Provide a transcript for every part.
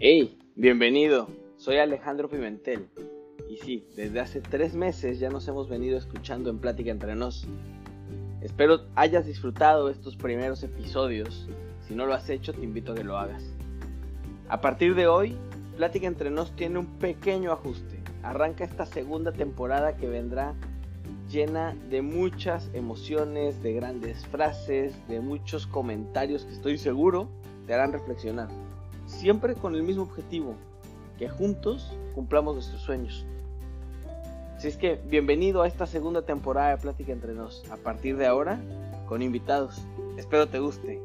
Hey, bienvenido. Soy Alejandro Pimentel. Y sí, desde hace tres meses ya nos hemos venido escuchando en Plática entre nos. Espero hayas disfrutado estos primeros episodios. Si no lo has hecho, te invito a que lo hagas. A partir de hoy, Plática entre nos tiene un pequeño ajuste. Arranca esta segunda temporada que vendrá llena de muchas emociones, de grandes frases, de muchos comentarios que estoy seguro te harán reflexionar siempre con el mismo objetivo, que juntos cumplamos nuestros sueños. Así es que bienvenido a esta segunda temporada de Plática entre nos, a partir de ahora con invitados. Espero te guste.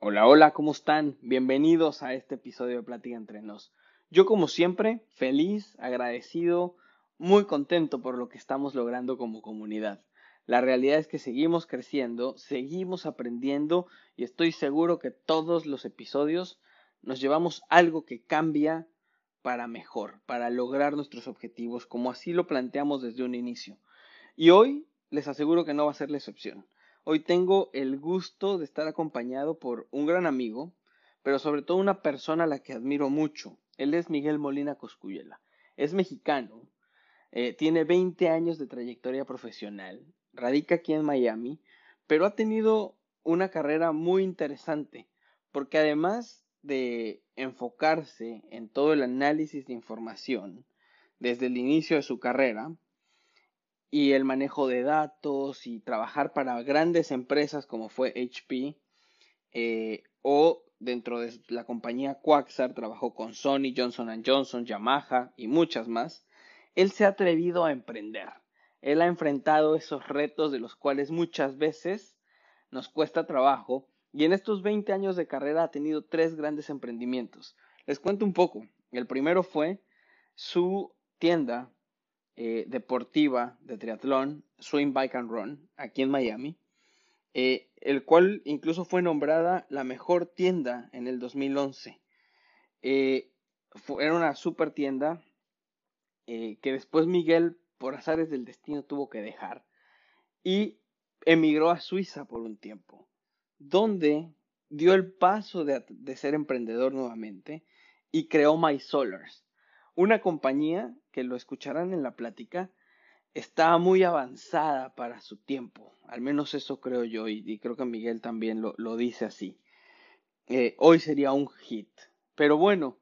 Hola, hola, ¿cómo están? Bienvenidos a este episodio de Plática entre nos. Yo como siempre, feliz, agradecido, muy contento por lo que estamos logrando como comunidad. La realidad es que seguimos creciendo, seguimos aprendiendo y estoy seguro que todos los episodios nos llevamos algo que cambia para mejor, para lograr nuestros objetivos, como así lo planteamos desde un inicio. Y hoy les aseguro que no va a ser la excepción. Hoy tengo el gusto de estar acompañado por un gran amigo, pero sobre todo una persona a la que admiro mucho. Él es Miguel Molina Coscuyela. Es mexicano, eh, tiene 20 años de trayectoria profesional, radica aquí en Miami, pero ha tenido una carrera muy interesante, porque además de enfocarse en todo el análisis de información desde el inicio de su carrera, y el manejo de datos y trabajar para grandes empresas como fue HP eh, o dentro de la compañía Quaxar trabajó con Sony, Johnson Johnson, Yamaha y muchas más, él se ha atrevido a emprender él ha enfrentado esos retos de los cuales muchas veces nos cuesta trabajo y en estos 20 años de carrera ha tenido tres grandes emprendimientos. Les cuento un poco. El primero fue su tienda eh, deportiva de triatlón, Swim Bike and Run, aquí en Miami, eh, el cual incluso fue nombrada la mejor tienda en el 2011. Eh, era una super tienda que después Miguel por azares del destino tuvo que dejar y emigró a Suiza por un tiempo, donde dio el paso de, ser emprendedor nuevamente y creó MySolars, una compañía que lo escucharán en la plática, está muy avanzada para su tiempo, al menos eso creo yo y, creo que Miguel también lo, dice así. Eh, hoy sería un hit, pero bueno,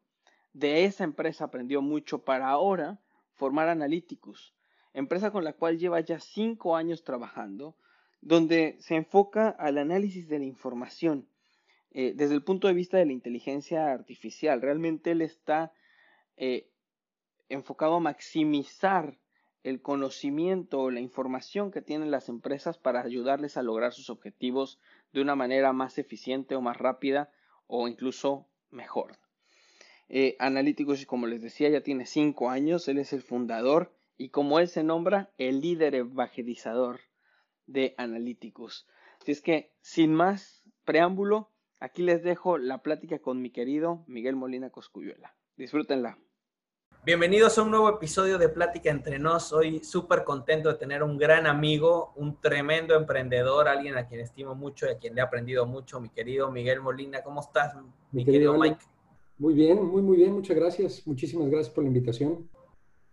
de esa empresa aprendió mucho para ahora formar Analyticus, empresa con la cual lleva ya cinco años trabajando, donde se enfoca al análisis de la información eh, desde el punto de vista de la inteligencia artificial. Realmente él está eh, enfocado a maximizar el conocimiento o la información que tienen las empresas para ayudarles a lograr sus objetivos de una manera más eficiente o más rápida o incluso mejor. Eh, Analíticos, como les decía, ya tiene cinco años, él es el fundador y como él se nombra, el líder evangelizador de Analyticus. Así es que, sin más preámbulo, aquí les dejo la plática con mi querido Miguel Molina Coscuyuela. Disfrútenla. Bienvenidos a un nuevo episodio de Plática entre nos. Hoy súper contento de tener un gran amigo, un tremendo emprendedor, alguien a quien estimo mucho y a quien le he aprendido mucho, mi querido Miguel Molina. ¿Cómo estás, mi, querido Mike? Muy bien, muy, muy bien. Muchas gracias. Muchísimas gracias por la invitación.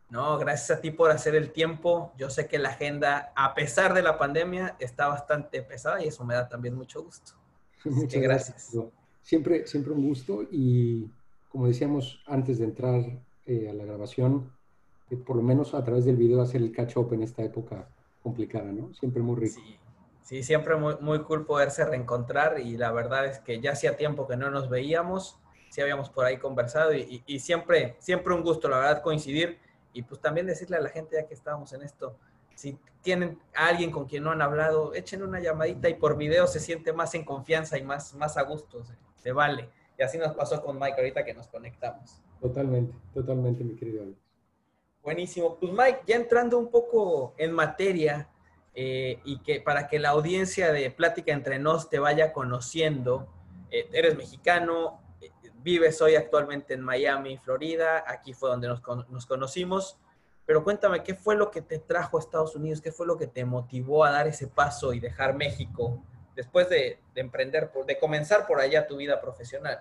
No, gracias a ti por hacer el tiempo. Yo sé que la agenda, a pesar de la pandemia, está bastante pesada y eso me da también mucho gusto. Muchas gracias. Siempre, siempre un gusto y como decíamos antes de entrar eh, a la grabación, eh, por lo menos a través del video hacer el catch-up en esta época complicada, ¿no? Siempre muy rico. Sí, sí siempre muy, muy cool poderse reencontrar y la verdad es que ya hacía tiempo que no nos veíamos, sí habíamos por ahí conversado y, y siempre, siempre un gusto, la verdad, coincidir y pues también decirle a la gente, ya que estábamos en esto, si tienen a alguien con quien no han hablado, echen una llamadita y por video se siente más en confianza y más, más a gusto, se, vale. Y así nos pasó con Mike ahorita que nos conectamos. Totalmente, totalmente, mi querido Alex. Buenísimo. Pues Mike, ya entrando un poco en materia eh, y que para que la audiencia de Plática entre nos te vaya conociendo, eh, eres mexicano, vives hoy actualmente en Miami, Florida, aquí fue donde nos, conocimos, pero cuéntame, ¿qué fue lo que te trajo a Estados Unidos? ¿Qué fue lo que te motivó a dar ese paso y dejar México después de, emprender, de comenzar por allá tu vida profesional?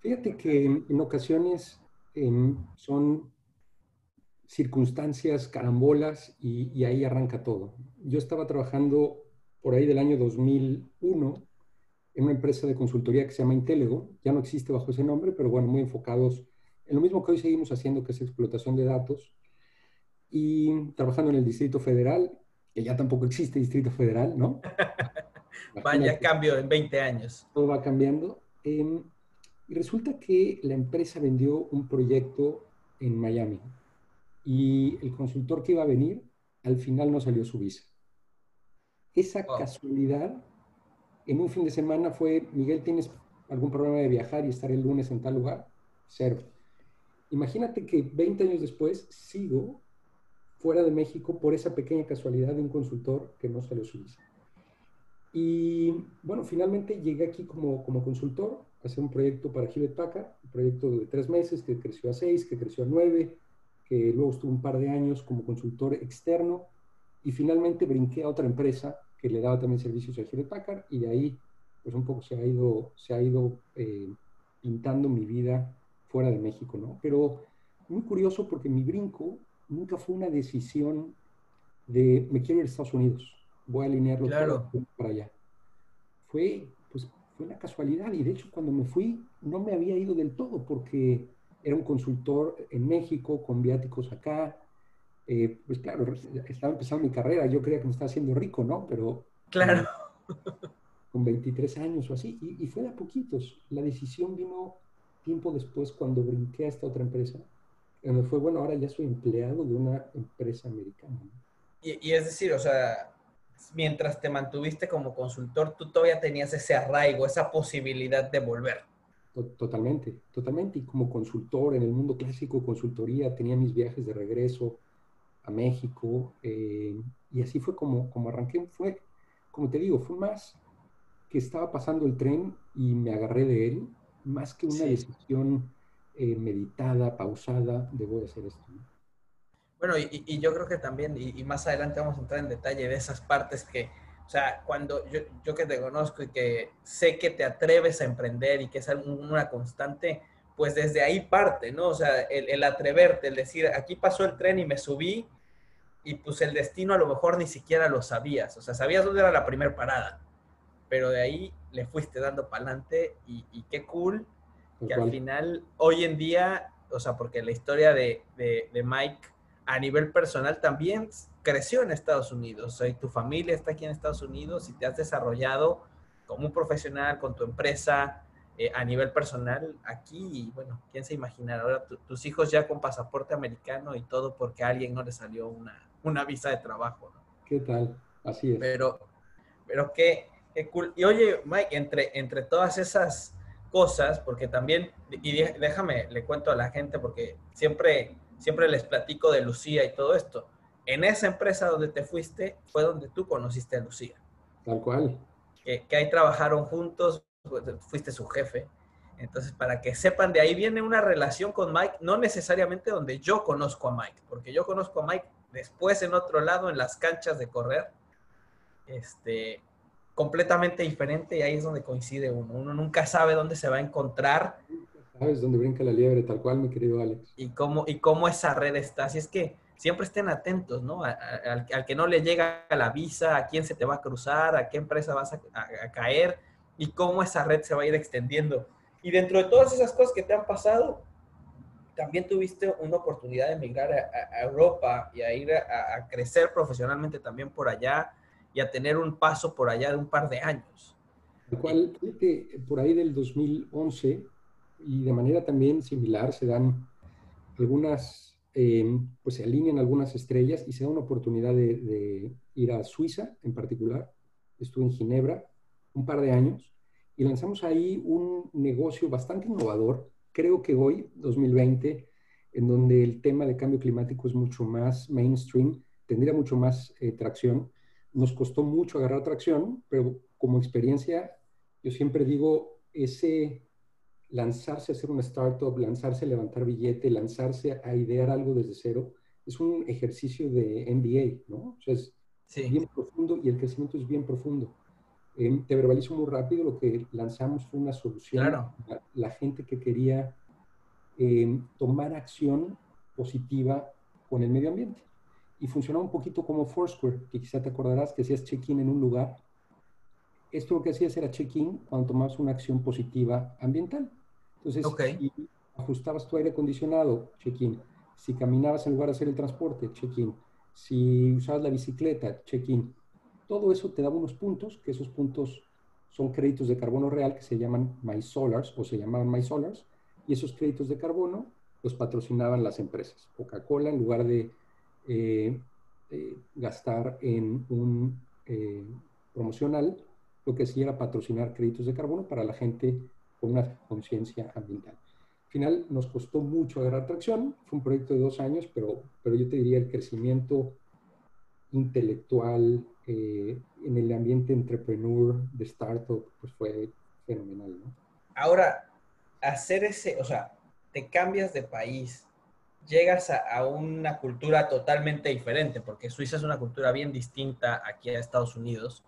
Fíjate que en, ocasiones em, son circunstancias, carambolas, y, ahí arranca todo. Yo estaba trabajando por ahí del año 2001 en una empresa de consultoría que se llama Intelego, ya no existe bajo ese nombre, pero bueno, muy enfocados en lo mismo que hoy seguimos haciendo, que es explotación de datos, y trabajando en el Distrito Federal, que ya tampoco existe Distrito Federal, ¿no? Vaya cambio en 20 años. Todo va cambiando. Em, y resulta que la empresa vendió un proyecto en Miami y el consultor que iba a venir, al final no salió su visa. Esa casualidad, en un fin de semana fue, Miguel, ¿tienes algún problema de viajar y estar el lunes en tal lugar? Cero. Imagínate que 20 años después sigo fuera de México por esa pequeña casualidad de un consultor que no salió su visa. Y bueno, finalmente llegué aquí como, como consultor a hacer un proyecto para Hewlett Packard, un proyecto de tres meses que creció a seis, que creció a nueve, que luego estuve un par de años como consultor externo y finalmente brinqué a otra empresa que le daba también servicios a Hewlett Packard y de ahí pues un poco se ha ido, se ha ido eh, pintando mi vida fuera de México, ¿no? Pero muy curioso porque mi brinco nunca fue una decisión de me quiero ir a Estados Unidos voy a alinearlo para allá. Fue, pues, fue una casualidad y de hecho cuando me fui no me había ido del todo porque era un consultor en México con viáticos acá. Eh, pues claro, estaba empezando mi carrera, yo creía que me estaba haciendo rico, ¿no? Pero... Claro. Con 23 años o así, y, y fue de a poquitos. La decisión vino tiempo después cuando brinqué a esta otra empresa, donde fue, bueno, ahora ya soy empleado de una empresa americana. Y, y, es decir, o sea, mientras te mantuviste como consultor, tú todavía tenías ese arraigo, esa posibilidad de volver. Totalmente, totalmente. Y como consultor en el mundo clásico, consultoría, tenía mis viajes de regreso a México. Eh, y así fue como, como arranqué. Fue, como te digo, fue más que estaba pasando el tren y me agarré de él, más que una decisión eh, meditada, pausada, de voy a hacer esto. Bueno, y, yo creo que también, y, más adelante vamos a entrar en detalle de esas partes que, o sea, cuando yo, yo que te conozco y que sé que te atreves a emprender y que es una constante, pues desde ahí parte, ¿no? O sea, el, el atreverte, el decir, aquí pasó el tren y me subí y pues el destino a lo mejor ni siquiera lo sabías, o sea, sabías dónde era la primera parada, pero de ahí le fuiste dando para adelante y, y, qué cool que al final, hoy en día, o sea, porque la historia de, de, de Mike a nivel personal también creció en Estados Unidos. O tu familia está aquí en Estados Unidos y te has desarrollado como un profesional con tu empresa eh, a nivel personal aquí. Y bueno, ¿quién se imagina? Ahora tus hijos ya con pasaporte americano y todo porque a alguien no le salió una, una visa de trabajo. ¿Qué tal? Así es. Pero, pero qué, qué cool. Y oye, Mike, entre, entre todas esas cosas, porque también, y déjame, le cuento a la gente, porque siempre siempre les platico de Lucía y todo esto. En esa empresa donde te fuiste fue donde tú conociste a Lucía. Tal cual. Que, ahí trabajaron juntos, pues, fuiste su jefe. Entonces, para que sepan, de ahí viene una relación con Mike, no necesariamente donde yo conozco a Mike, porque yo conozco a Mike después en otro lado, en las canchas de correr, este, completamente diferente y ahí es donde coincide uno. Uno nunca sabe dónde se va a encontrar Sabes dónde brinca la liebre, tal cual, mi querido Alex. Y cómo, y cómo esa red está. Así es que siempre estén atentos, ¿no? al, que no le llega la visa, a quién se te va a cruzar, a qué empresa vas a, caer y cómo esa red se va a ir extendiendo. Y dentro de todas esas cosas que te han pasado, también tuviste una oportunidad de emigrar a, Europa y a ir a, crecer profesionalmente también por allá y a tener un paso por allá de un par de años. Tal cual, por ahí del 2011 y de manera también similar se dan algunas, em, pues se alinean algunas estrellas y se da una oportunidad de, ir a Suiza en particular. Estuve en Ginebra un par de años y lanzamos ahí un negocio bastante innovador, creo que hoy, 2020, en donde el tema de cambio climático es mucho más mainstream, tendría mucho más eh, tracción. Nos costó mucho agarrar tracción, pero como experiencia, yo siempre digo, ese lanzarse a hacer una startup, lanzarse a levantar billete, lanzarse a idear algo desde cero, es un ejercicio de MBA, ¿no? O sea, es bien profundo y el crecimiento es bien profundo. Eh, te verbalizo muy rápido, lo que lanzamos fue una solución Claro. a la gente que quería eh, tomar acción positiva con el medio ambiente. Y funcionaba un poquito como Foursquare, que quizá te acordarás que hacías check-in en un lugar. Esto lo que hacías era check-in cuando tomabas una acción positiva ambiental. Entonces, Ok. si ajustabas tu aire acondicionado, check-in. Si caminabas en lugar de hacer el transporte, check-in. Si usabas la bicicleta, check-in. Todo eso te daba unos puntos, que esos puntos son créditos de carbono real que se llaman MySolars o se llamaban MySolars, y esos créditos de carbono los patrocinaban las empresas. Coca-Cola, en lugar de eh, eh, gastar en un eh, promocional, lo que hacía era patrocinar créditos de carbono para la gente con una conciencia ambiental. Al final nos costó mucho agarrar tracción, fue un proyecto de dos años, pero, pero yo te diría el crecimiento intelectual eh, en el ambiente entrepreneur de startup, pues fue fenomenal, ¿no? Ahora, hacer ese, o sea, te cambias de país, llegas a, a, una cultura totalmente diferente, porque Suiza es una cultura bien distinta aquí a Estados Unidos.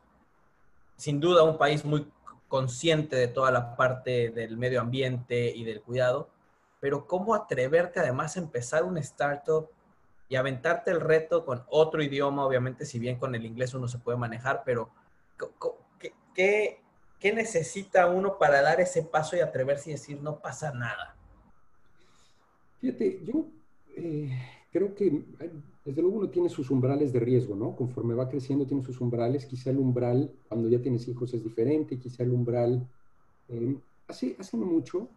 Sin duda un país muy consciente de toda la parte del medio ambiente y del cuidado, pero ¿cómo atreverte además a empezar un startup y aventarte el reto con otro idioma? Obviamente, si bien con el inglés uno se puede manejar, pero ¿qué, qué, qué necesita uno para dar ese paso y atreverse y decir no pasa nada? Fíjate, yo eh, creo que desde luego uno tiene sus umbrales de riesgo, ¿no? Conforme va creciendo tiene sus umbrales, quizá el umbral cuando ya tienes hijos es diferente, quizá el umbral... Eh, hace, hace mucho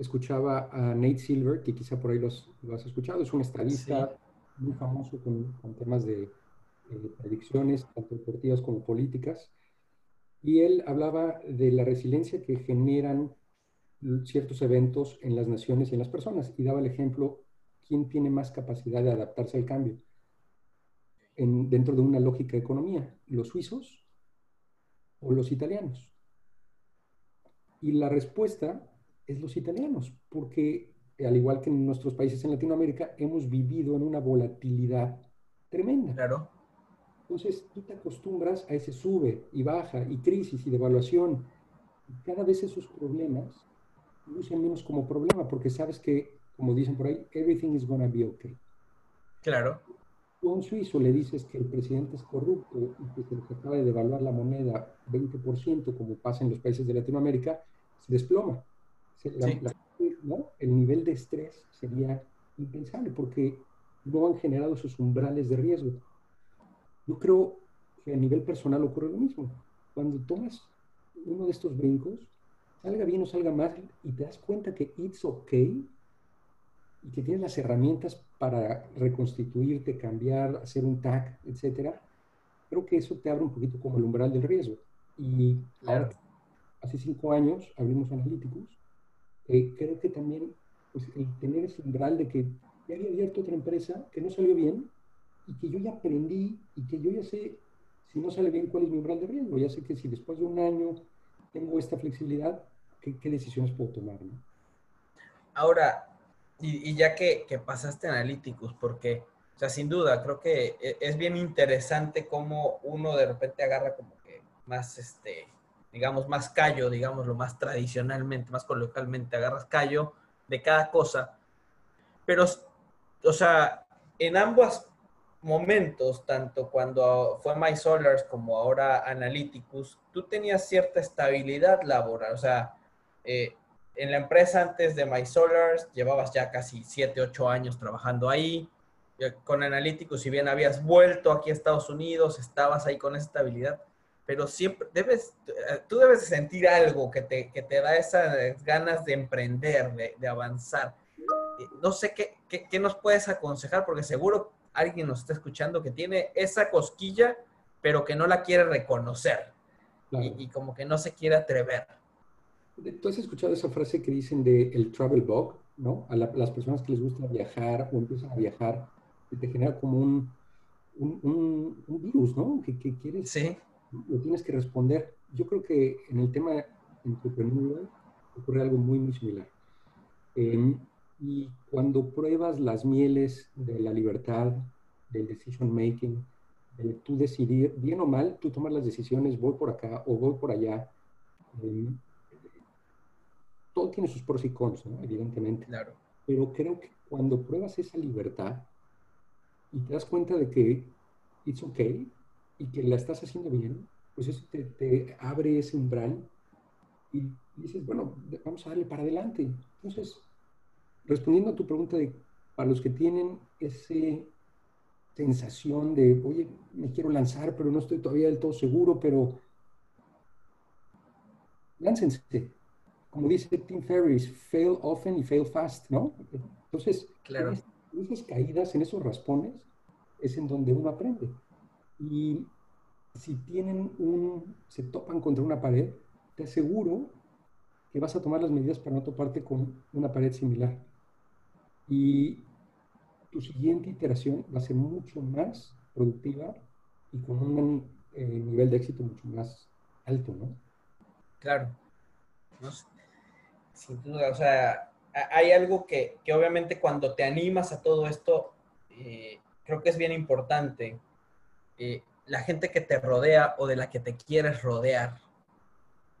escuchaba a Nate Silver, que quizá por ahí los, lo has escuchado, es un estadista sí. muy famoso con, con temas de eh, predicciones, tanto deportivas como políticas, y él hablaba de la resiliencia que generan ciertos eventos en las naciones y en las personas, y daba el ejemplo, ¿quién tiene más capacidad de adaptarse al cambio? En, dentro de una lógica de economía, ¿los suizos o los italianos? Y la respuesta es los italianos, porque al igual que en nuestros países en Latinoamérica, hemos vivido en una volatilidad tremenda. Claro. Entonces, tú te acostumbras a ese sube y baja y crisis y devaluación. Y cada vez esos problemas lucen menos como problema, porque sabes que, como dicen por ahí, everything is gonna be okay. Claro. Tú a un suizo le dices que el presidente es corrupto y que se les acaba de devaluar la moneda 20%, como pasa en los países de Latinoamérica, se desploma. La, sí. la, ¿no? El nivel de estrés sería impensable porque no han generado esos umbrales de riesgo. Yo creo que a nivel personal ocurre lo mismo. Cuando tomas uno de estos brincos, salga bien o salga mal, y te das cuenta que it's okay y que tienes las herramientas para reconstituirte, cambiar, hacer un tag, etcétera, creo que eso te abre un poquito como el umbral del riesgo. Y claro. hace cinco años abrimos Analyticus, eh, creo que también pues, el tener ese umbral de que ya había abierto otra empresa que no salió bien y que yo ya aprendí y que yo ya sé si no sale bien cuál es mi umbral de riesgo. Ya sé que si después de un año tengo esta flexibilidad, qué, decisiones puedo tomar. ¿no? Ahora, y, ya que, que pasaste Analyticus, porque, o sea, sin duda, creo que e, es bien interesante cómo uno de repente agarra como que más, este, digamos, más callo, digamos, lo más tradicionalmente, más coloquialmente, agarras callo de cada cosa. Pero, o sea, en ambos momentos, tanto cuando fue MySolars como ahora Analyticus, tú tenías cierta estabilidad laboral. O sea, eh, en la empresa antes de MySolars llevabas ya casi 7, 8 años trabajando ahí. Con Analyticus, si bien habías vuelto aquí a Estados Unidos, estabas ahí con esa estabilidad, pero siempre debes, tú debes sentir algo que te, que te da esas ganas de emprender, de, de avanzar. No sé qué, qué, qué nos puedes aconsejar, porque seguro alguien nos está escuchando que tiene esa cosquilla, pero que no la quiere reconocer claro. y, y, como que no se quiere atrever. Tú has escuchado esa frase que dicen de el travel bug, ¿no? A la, las personas que les gusta viajar o empiezan a viajar, te genera como un, un, un, un virus, ¿no? Que, que, quieres, sí. Lo tienes que responder. Yo creo que en el tema entrepreneurial ocurre algo muy, muy similar. Eh, y cuando pruebas las mieles de la libertad, del decision making, tú decidir, bien o mal, tú tomas las decisiones, voy por acá o voy por allá. Eh, todo tiene sus pros y cons, evidentemente. Claro. Pero creo que cuando pruebas esa libertad y te das cuenta de que it's okay y que la estás haciendo bien, pues eso te, te abre ese umbral y dices, bueno, vamos a darle para adelante. Entonces, respondiendo a tu pregunta de para los que tienen esa sensación de, oye, me quiero lanzar, pero no estoy todavía del todo seguro, pero láncense. Como dice Tim Ferriss, fail often y fail fast, ¿no? Entonces, claro. en esas caídas, en esos raspones, es en donde uno aprende. Y si tienen un, se topan contra una pared, te aseguro que vas a tomar las medidas para no toparte con una pared similar. Y tu siguiente iteración va a ser mucho más productiva y con un eh, nivel de éxito mucho más alto, ¿no? Claro. sin duda, o sea, hay algo que, que, obviamente cuando te animas a todo esto, eh, creo que es bien importante. Eh, la gente que te rodea o de la que te quieres rodear.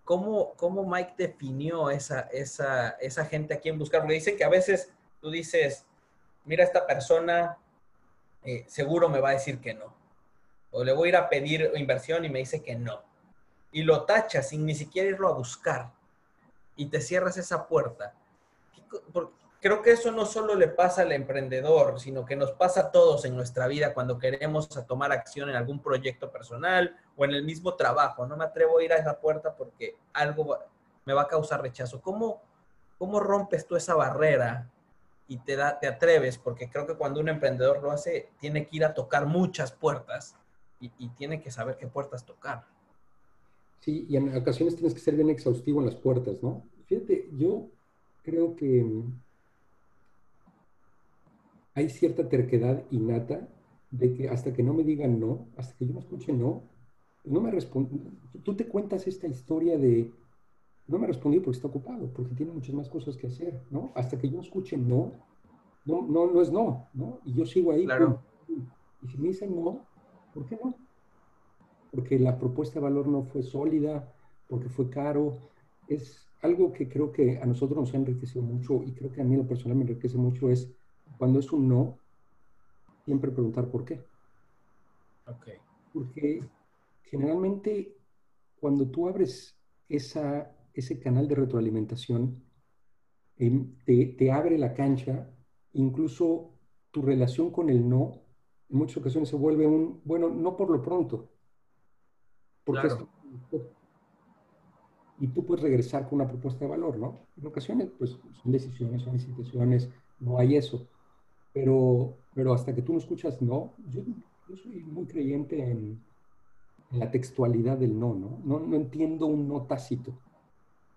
¿Cómo, cómo Mike definió esa, esa, esa gente a quien buscar? Porque dicen que a veces tú dices, mira, esta persona eh, seguro me va a decir que no. O le voy a ir a pedir inversión y me dice que no. Y lo tachas sin ni siquiera irlo a buscar. Y te cierras esa puerta. Creo que eso no solo le pasa al emprendedor, sino que nos pasa a todos en nuestra vida cuando queremos tomar acción en algún proyecto personal o en el mismo trabajo. No me atrevo a ir a esa puerta porque algo me va a causar rechazo. ¿Cómo, cómo rompes tú esa barrera y te, da, te atreves, porque creo que cuando un emprendedor lo hace, tiene que ir a tocar muchas puertas y, y, tiene que saber qué puertas tocar. Sí, y en ocasiones tienes que ser bien exhaustivo en las puertas, ¿no? Fíjate, yo creo que hay cierta terquedad innata de que hasta que no me digan no, hasta que yo no escuche no, no me responde. Tú te cuentas esta historia de no me respondió porque está ocupado, porque tiene muchas más cosas que hacer, ¿no? Hasta que yo escuche no, no, no, no es no, ¿no? Y yo sigo ahí. Claro. Y si me dicen no, ¿por qué no? Porque la propuesta de valor no fue sólida, porque fue caro. Es algo que creo que a nosotros nos ha enriquecido mucho y creo que a mí lo personal me enriquece mucho es cuando es un no, siempre preguntar por qué. Ok. Porque generalmente cuando tú abres esa ese canal de retroalimentación em, te, abre la cancha, incluso tu relación con el no, en muchas ocasiones se vuelve un, bueno, no por lo pronto. Porque y tú puedes regresar con una propuesta de valor, ¿no? En ocasiones, pues son decisiones, son instituciones, no hay eso. Pero, pero hasta que tú no escuchas no, yo, soy muy creyente en, la textualidad del no, ¿no? No, no entiendo un no tácito.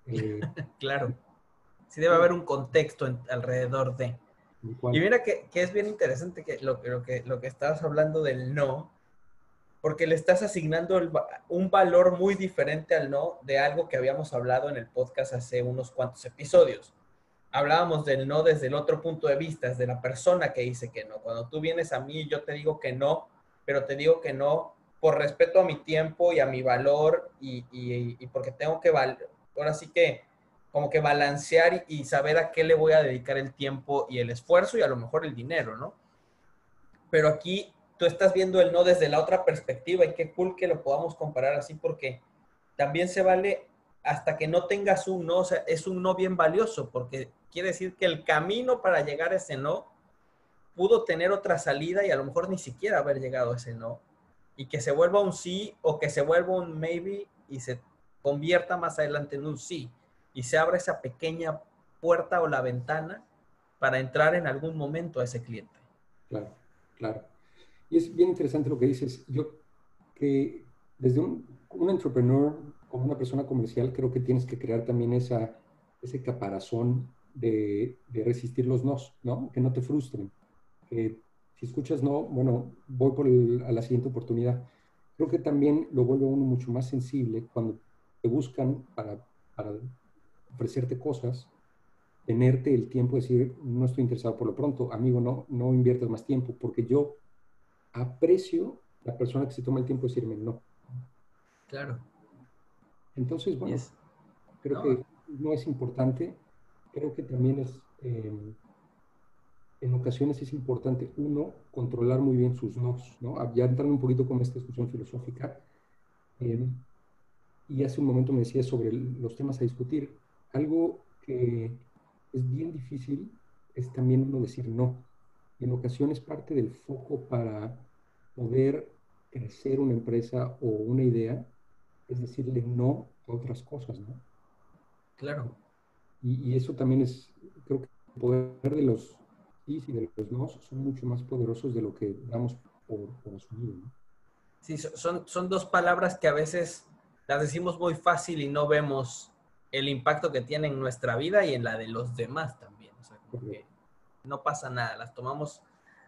Eh, claro. Sí debe haber un contexto alrededor de. Y mira que, es bien interesante que lo, que lo que estabas hablando del no, porque le estás asignando un valor muy diferente al no de algo que habíamos hablado en el podcast hace unos cuantos episodios. Hablábamos del no desde el otro punto de vista, desde la persona que dice que no. Cuando tú vienes a mí, yo te digo que no, pero te digo que no por respeto a mi tiempo y a mi valor y, y porque tengo que ahora sí que como que balancear y, saber a qué le voy a dedicar el tiempo y el esfuerzo y a lo mejor el dinero, ¿no? Pero aquí tú estás viendo el no desde la otra perspectiva y qué cool que lo podamos comparar así porque también se vale hasta que no tengas un no, o sea, es un no bien valioso porque quiere decir que el camino para llegar a ese no pudo tener otra salida y a lo mejor ni siquiera haber llegado a ese no y que se vuelva un sí o que se vuelva un maybe y se convierta más adelante en un sí y se abra esa pequeña puerta o la ventana para entrar en algún momento a ese cliente. Claro, claro. Y es bien interesante lo que dices. Yo que desde un, un entrepreneur, como una persona comercial, creo que tienes que crear también esa, ese caparazón de, de resistir los nos, ¿no? Que no te frustren. Que si escuchas no, bueno, voy por a la siguiente oportunidad. Creo que también lo vuelve uno mucho más sensible cuando te buscan para, para ofrecerte cosas, tenerte el tiempo de decir, no estoy interesado por lo pronto, amigo, no, no inviertas más tiempo, porque yo aprecio la persona que se toma el tiempo de decirme no. Claro. Entonces, bueno, creo que no es importante, creo que también es, em, en ocasiones es importante, uno, controlar muy bien sus nos, ¿no? Ah, ya entrando un poquito con esta discusión filosófica, em, y hace un momento me decía sobre los temas a discutir, algo que es bien difícil es también uno decir no. En ocasiones parte del foco para poder crecer una empresa o una idea es decirle no a otras cosas, ¿no? Claro. Y, eso también es, creo que el poder de los sí y de los no son mucho más poderosos de lo que damos por, por asumido. Sí, son, son dos palabras que a veces las decimos muy fácil y no vemos el impacto que tiene en nuestra vida y en la de los demás también. O sea, no pasa nada, las tomamos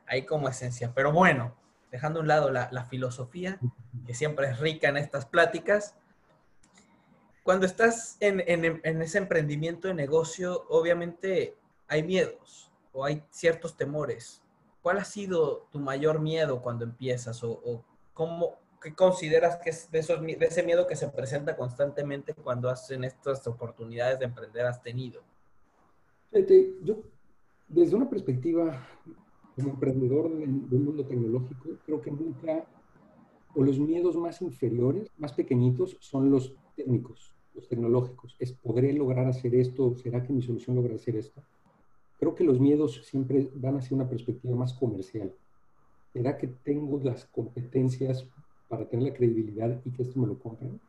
ahí como esencia. Pero bueno, dejando a un lado la, filosofía, que siempre es rica en estas pláticas, cuando estás en, ese emprendimiento de negocio, obviamente hay miedos o hay ciertos temores. ¿Cuál ha sido tu mayor miedo cuando empiezas o, cómo qué consideras que es de, esos, de ese miedo que se presenta constantemente cuando hacen estas oportunidades de emprender has tenido? yo, desde una perspectiva como emprendedor de un mundo tecnológico, creo que nunca, o los miedos más inferiores, más pequeñitos, son los técnicos, los tecnológicos. Es, ¿podré lograr hacer esto? ¿Será que mi solución logra hacer esto? Creo que los miedos siempre van hacia una perspectiva más comercial. ¿Será que tengo las competencias para tener la credibilidad y que esto me lo compren?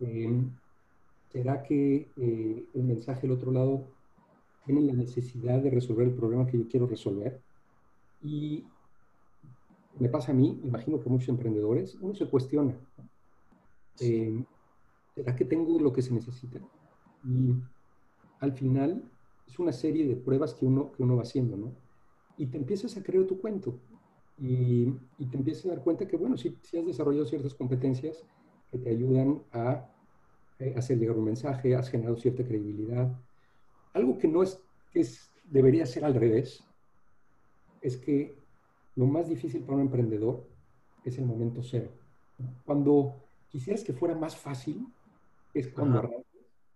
Em, ¿Será que eh, el mensaje del otro lado tiene la necesidad de resolver el problema que yo quiero resolver? Y me pasa a mí, imagino que muchos emprendedores, uno se cuestiona, eh, ¿será que tengo lo que se necesita? Y al final es una serie de pruebas que uno, que uno va haciendo, ¿no? Y te empiezas a creer tu cuento y, y te empiezas a dar cuenta que, bueno, si has desarrollado ciertas competencias que te ayudan a eh, hacer llegar un mensaje, has generado cierta credibilidad. Algo que no es, que es, debería ser al revés, es que lo más difícil para un emprendedor es el momento cero. Cuando quisieras que fuera más fácil, es cuando arrancas,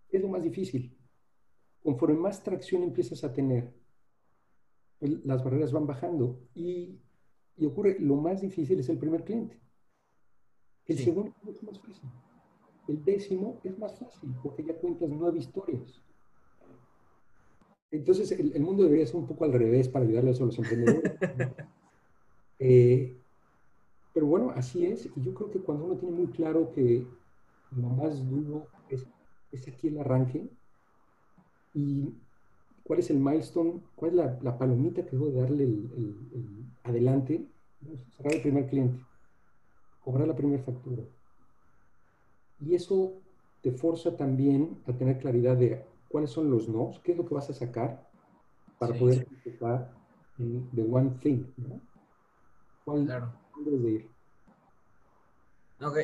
es lo más difícil. Conforme más tracción empiezas a tener, pues, las barreras van bajando y, y, ocurre, lo más difícil es el primer cliente. El segundo es más fácil. El décimo es más fácil porque ya cuentas nueve historias. Entonces, el, mundo debería ser un poco al revés para ayudarles a los emprendedores. Eh, pero bueno, así es. Y yo creo que cuando uno tiene muy claro que lo más duro es, aquí el arranque y cuál es el milestone, cuál es la, palomita que debo darle el, adelante, cerrar el primer cliente, cobrar la primera factura. Y eso te forza también a tener claridad de cuáles son los no, qué es lo que vas a sacar para poder participar en the one thing, ¿no? ¿Cuál claro. debes de ir? Ok,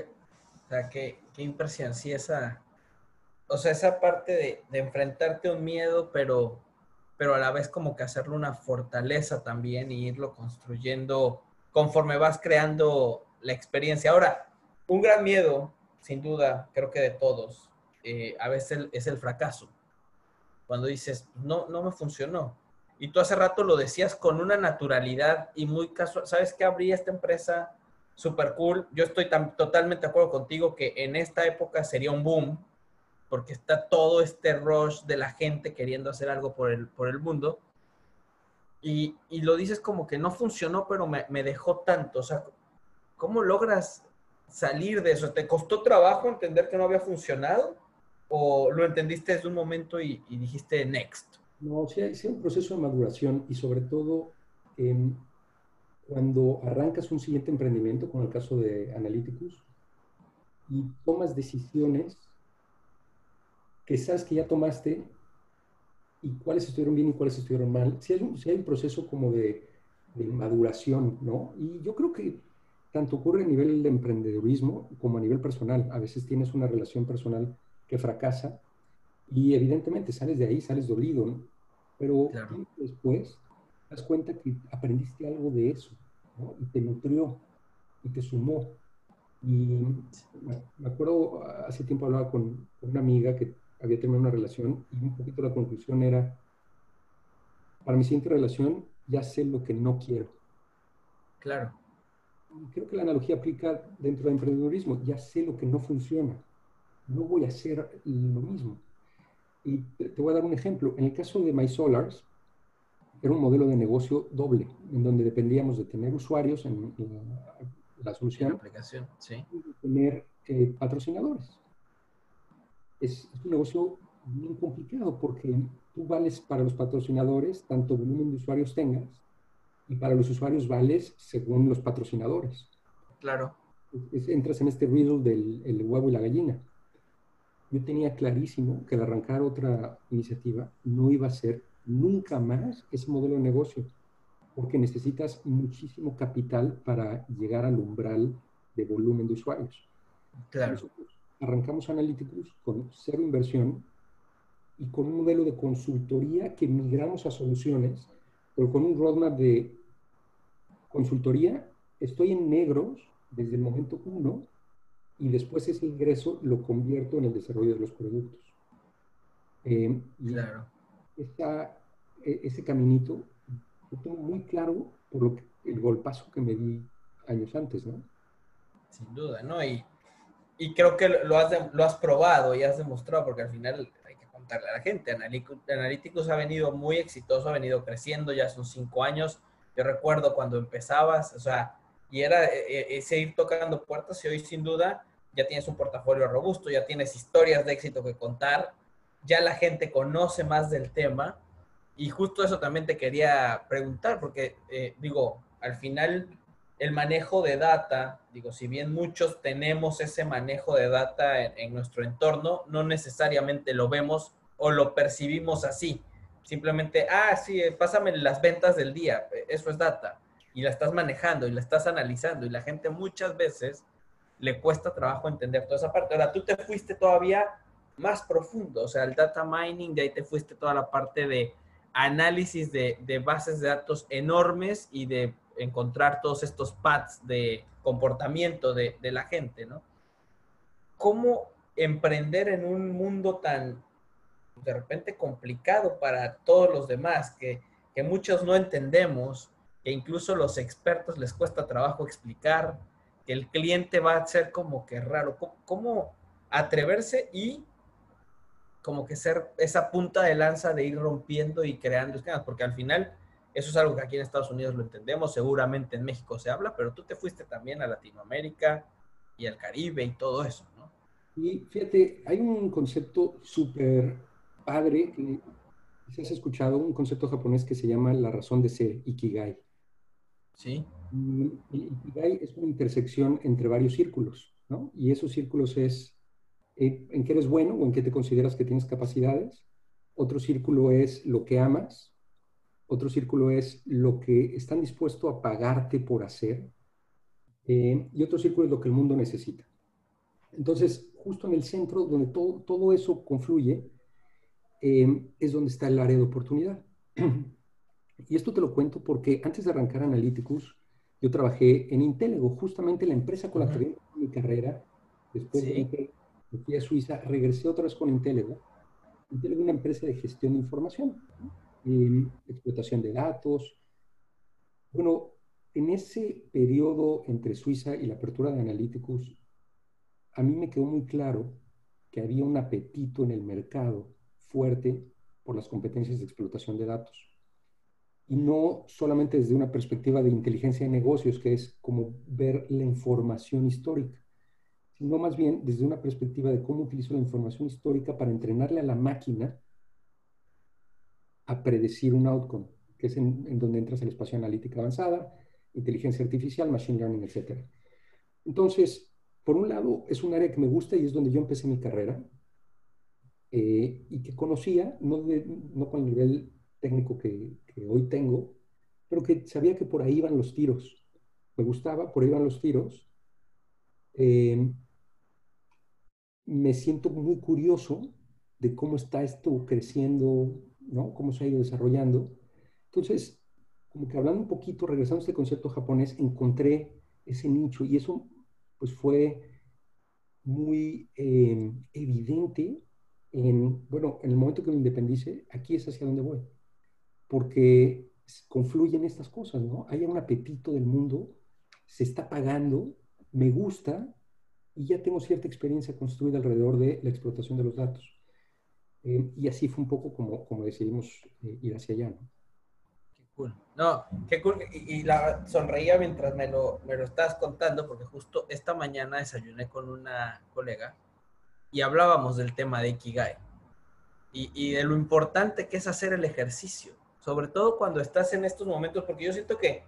o sea, qué, qué impresión, sí, esa, o sea, esa parte de, enfrentarte a un miedo, pero, pero a la vez como que hacerlo una fortaleza también y irlo construyendo conforme vas creando la experiencia. Ahora, un gran miedo, sin duda, creo que de todos, eh, a veces es el fracaso cuando dices, no, no me funcionó. Y tú hace rato lo decías con una naturalidad y muy casual. ¿Sabes qué habría esta empresa? Super cool. Yo estoy tan, totalmente de acuerdo contigo que en esta época sería un boom, porque está todo este rush de la gente queriendo hacer algo por el, por el mundo. Y, y lo dices como que no funcionó, pero me, me dejó tanto. O sea, ¿cómo logras salir de eso? ¿Te costó trabajo entender que no había funcionado? ¿O lo entendiste desde un momento y, dijiste next? No, sí hay, un proceso de maduración y sobre todo cuando arrancas un siguiente emprendimiento, como el caso de Analyticus, y tomas decisiones que sabes que ya tomaste y cuáles estuvieron bien y cuáles estuvieron mal. Si hay un, hay un proceso como de, de, maduración, ¿no? Y yo creo que tanto ocurre a nivel de emprendedurismo como a nivel personal. A veces tienes una relación personal que fracasa y evidentemente sales de ahí, sales dolido, ¿no? Pero después te das cuenta que aprendiste algo de eso ¿no? y te nutrió. y te sumó. Y me acuerdo, hace tiempo hablaba con una amiga que había tenido una relación y un poquito la conclusión era, para mi siguiente relación ya sé lo que no quiero. Claro. Creo que la analogía aplica dentro del emprendedurismo, ya sé lo que no funciona, no voy a hacer lo mismo. Y te, voy a dar un ejemplo. En el caso de MySolars, era un modelo de negocio doble, en donde dependíamos de tener usuarios en, la, solución. aplicación, sí. Y tener eh, patrocinadores. Es, es, un negocio bien complicado porque tú vales para los patrocinadores tanto volumen de usuarios tengas y para los usuarios vales según los patrocinadores. Claro. entras en este riddle del el huevo y la gallina. Yo tenía clarísimo que al arrancar otra iniciativa no iba a ser nunca más ese modelo de negocio, porque necesitas muchísimo capital para llegar al umbral de volumen de usuarios. Claro. arrancamos Analytics con cero inversión y con un modelo de consultoría que migramos a soluciones, pero con un roadmap de consultoría, estoy en negros desde el momento uno y después ese ingreso lo convierto en el desarrollo de los productos. Eh, claro. Ese caminito lo tengo muy claro por lo que, el golpazo que me di años antes, ¿no? Sin duda, ¿no? Y, y creo que lo has, lo has probado y has demostrado, porque al final hay que contarle a la gente. Analytics ha venido muy exitoso, ha venido creciendo, ya son cinco años. Yo recuerdo cuando empezabas, o sea, y era e, e, ese ir tocando puertas y hoy sin duda ya tienes un portafolio robusto, ya tienes historias de éxito que contar, ya la gente conoce más del tema y justo eso también te quería preguntar, porque eh, digo, al final el manejo de data, digo, si bien muchos tenemos ese manejo de data en, nuestro entorno, no necesariamente lo vemos o lo percibimos así. Simplemente, ah, sí, eh, pásame las ventas del día, eh, eso es data. Y la estás manejando y la estás analizando y la gente muchas veces le cuesta trabajo entender toda esa parte. Ahora, tú te fuiste todavía más profundo, o sea, el data mining, de ahí te fuiste toda la parte de análisis de, bases de datos enormes y de encontrar todos estos paths de comportamiento de, la gente, ¿no? ¿Cómo emprender en un mundo tan de repente complicado para todos los demás, que, que muchos no entendemos, que incluso los expertos les cuesta trabajo explicar, que el cliente va a ser como que raro. ¿Cómo, atreverse y como que ser esa punta de lanza de ir rompiendo y creando esquemas? Porque al final eso es algo que aquí en Estados Unidos lo entendemos, seguramente en México se habla, pero tú te fuiste también a Latinoamérica y al Caribe y todo eso, ¿no? Y fíjate, hay un concepto súper padre que si has escuchado, un concepto japonés que se llama la razón de ser, Ikigai. Sí. Y el Ikigai es una intersección entre varios círculos, ¿no? Y esos círculos es eh, en qué eres bueno o en qué te consideras que tienes capacidades. Otro círculo es lo que amas. Otro círculo es lo que están dispuestos a pagarte por hacer. Eh, y otro círculo es lo que el mundo necesita. Entonces, justo en el centro, donde todo, todo eso confluye, eh, es donde está el área de oportunidad. y esto te lo cuento porque antes de arrancar Analyticus, yo trabajé en Intellego, justamente la empresa con la que mi carrera. Después de que me fui a Suiza, regresé otra vez con Intellego. Intellego es una empresa de gestión de información, explotación de datos. Bueno, en ese periodo entre Suiza y la apertura de Analyticus, a mí me quedó muy claro que había un apetito en el mercado fuerte por las competencias de explotación de datos y no solamente desde una perspectiva de inteligencia de negocios, que es como ver la información histórica, sino más bien desde una perspectiva de cómo utilizo la información histórica para entrenarle a la máquina a predecir un outcome, que es en, donde entras el espacio analítica avanzada, inteligencia artificial, machine learning, etc. Entonces, por un lado, es un área que me gusta y es donde yo empecé mi carrera eh, y que conocía, no, no con el nivel técnico que, hoy tengo, pero que sabía que por ahí iban los tiros. Me gustaba, por ahí iban los tiros. Eh, me siento muy curioso de cómo está esto creciendo, ¿no? Cómo se ha ido desarrollando. Entonces, como que hablando un poquito, regresando a este concepto japonés, encontré ese nicho y eso pues fue muy eh, evidente en, bueno, en el momento que me independice, aquí es hacia donde voy, porque confluyen estas cosas, ¿no? Hay un apetito del mundo, se está pagando, me gusta y ya tengo cierta experiencia construida alrededor de la explotación de los datos. Eh, y así fue un poco como, como decidimos eh, ir hacia allá, ¿no? Qué cool. No, qué cool. Y, la sonreía mientras me lo, me lo estabas contando, porque justo esta mañana desayuné con una colega y hablábamos del tema de Ikigai y, y, de lo importante que es hacer el ejercicio, sobre todo cuando estás en estos momentos, porque yo siento que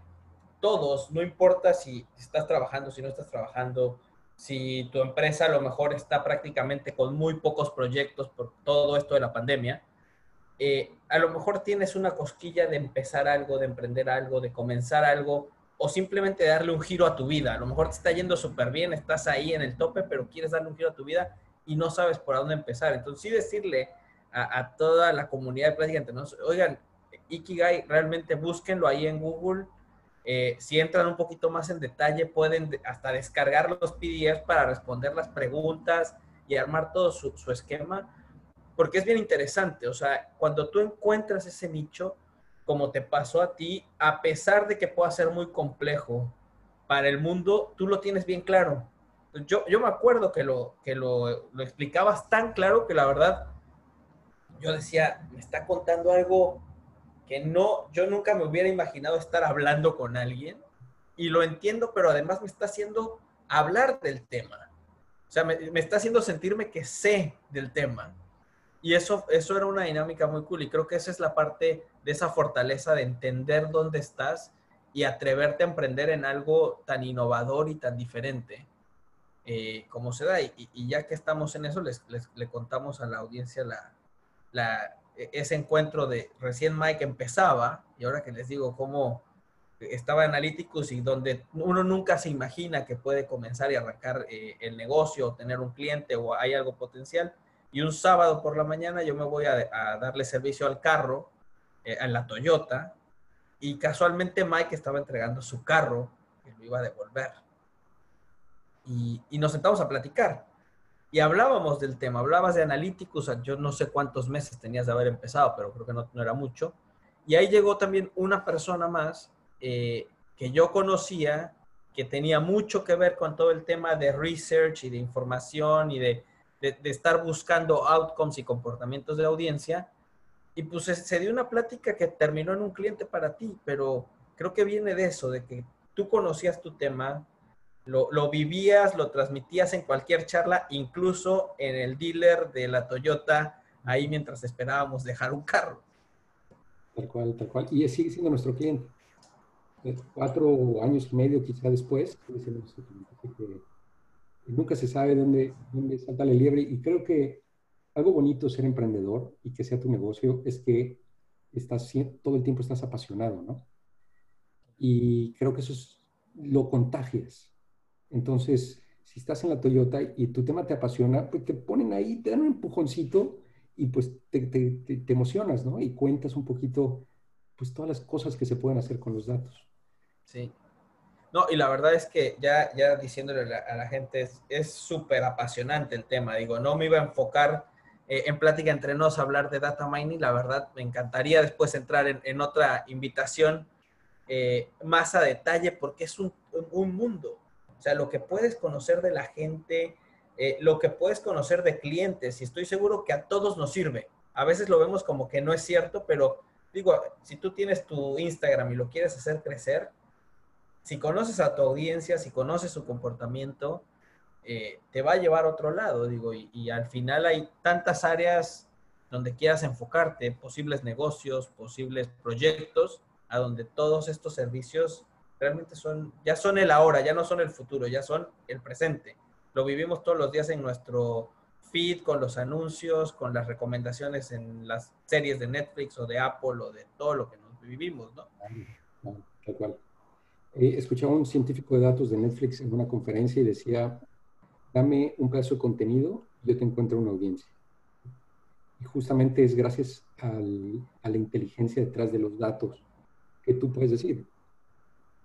todos, no importa si estás trabajando, si no estás trabajando, si tu empresa a lo mejor está prácticamente con muy pocos proyectos por todo esto de la pandemia, eh, a lo mejor tienes una cosquilla de empezar algo, de emprender algo, de comenzar algo, o simplemente darle un giro a tu vida. A lo mejor te está yendo súper bien, estás ahí en el tope, pero quieres darle un giro a tu vida y no sabes por dónde empezar. Entonces, sí decirle a, toda la comunidad de plática entre nosotros, oigan, Ikigai, realmente búsquenlo ahí en Google. Eh, si entran un poquito más en detalle, pueden hasta descargar los PDFs para responder las preguntas y armar todo su, su esquema, porque es bien interesante. O sea, cuando tú encuentras ese nicho, como te pasó a ti, a pesar de que pueda ser muy complejo para el mundo, tú lo tienes bien claro yo, yo me acuerdo que, lo, que lo, lo explicabas tan claro que la verdad yo decía, me está contando algo que no, yo nunca me hubiera imaginado estar hablando con alguien y lo entiendo, pero además me está haciendo hablar del tema. O sea, me, está haciendo sentirme que sé del tema. Y eso, eso era una dinámica muy cool y creo que esa es la parte de esa fortaleza de entender dónde estás y atreverte a emprender en algo tan innovador y tan diferente. Eh, cómo se da. Y, ya que estamos en eso, les, le contamos a la audiencia la, ese encuentro de recién Mike empezaba y ahora que les digo cómo estaba Analyticus y donde uno nunca se imagina que puede comenzar y arrancar eh, el negocio o tener un cliente o hay algo potencial. Y un sábado por la mañana yo me voy a, darle servicio al carro, eh, a la Toyota, y casualmente Mike estaba entregando su carro y lo iba a devolver y, nos sentamos a platicar. Y hablábamos del tema, hablabas de analíticos, yo no sé cuántos meses tenías de haber empezado, pero creo que no, era mucho. Y ahí llegó también una persona más eh, que yo conocía, que tenía mucho que ver con todo el tema de research y de información y de, de, estar buscando outcomes y comportamientos de audiencia. Y pues se, se, dio una plática que terminó en un cliente para ti, pero creo que viene de eso, de que tú conocías tu tema, lo, vivías, lo transmitías en cualquier charla, incluso en el dealer de la Toyota, ahí mientras esperábamos dejar un carro. Tal cual, tal cual. Y sigue siendo nuestro cliente. Eh, cuatro años y medio quizá después, nunca se sabe dónde, dónde salta la liebre. Y creo que algo bonito ser emprendedor y que sea tu negocio es que estás, todo el tiempo estás apasionado, ¿no? Y creo que eso es, lo contagias. Entonces, si estás en la Toyota y tu tema te apasiona, pues te ponen ahí, te dan un empujoncito y pues te, te, te, emocionas, ¿no? Y cuentas un poquito, pues todas las cosas que se pueden hacer con los datos. Sí. No, y la verdad es que ya, ya diciéndole a la, gente, es súper apasionante el tema. Digo, no me iba a enfocar eh, en plática entre nos hablar de data mining. La verdad, me encantaría después entrar en, en otra invitación eh, más a detalle porque es un, un mundo. O sea, lo que puedes conocer de la gente, eh, lo que puedes conocer de clientes, y estoy seguro que a todos nos sirve. A veces lo vemos como que no es cierto, pero digo, si tú tienes tu Instagram y lo quieres hacer crecer, si conoces a tu audiencia, si conoces su comportamiento, eh, te va a llevar a otro lado, digo, y, y, al final hay tantas áreas donde quieras enfocarte, posibles negocios, posibles proyectos, a donde todos estos servicios realmente son, ya son el ahora, ya no son el futuro, ya son el presente. Lo vivimos todos los días en nuestro feed, con los anuncios, con las recomendaciones en las series de Netflix o de Apple o de todo lo que nos vivimos, ¿no? Tal cual. Eh, escuchaba un científico de datos de Netflix en una conferencia y decía, dame un pedazo de contenido, yo te encuentro una audiencia. Y justamente es gracias al, a la inteligencia detrás de los datos que tú puedes decir,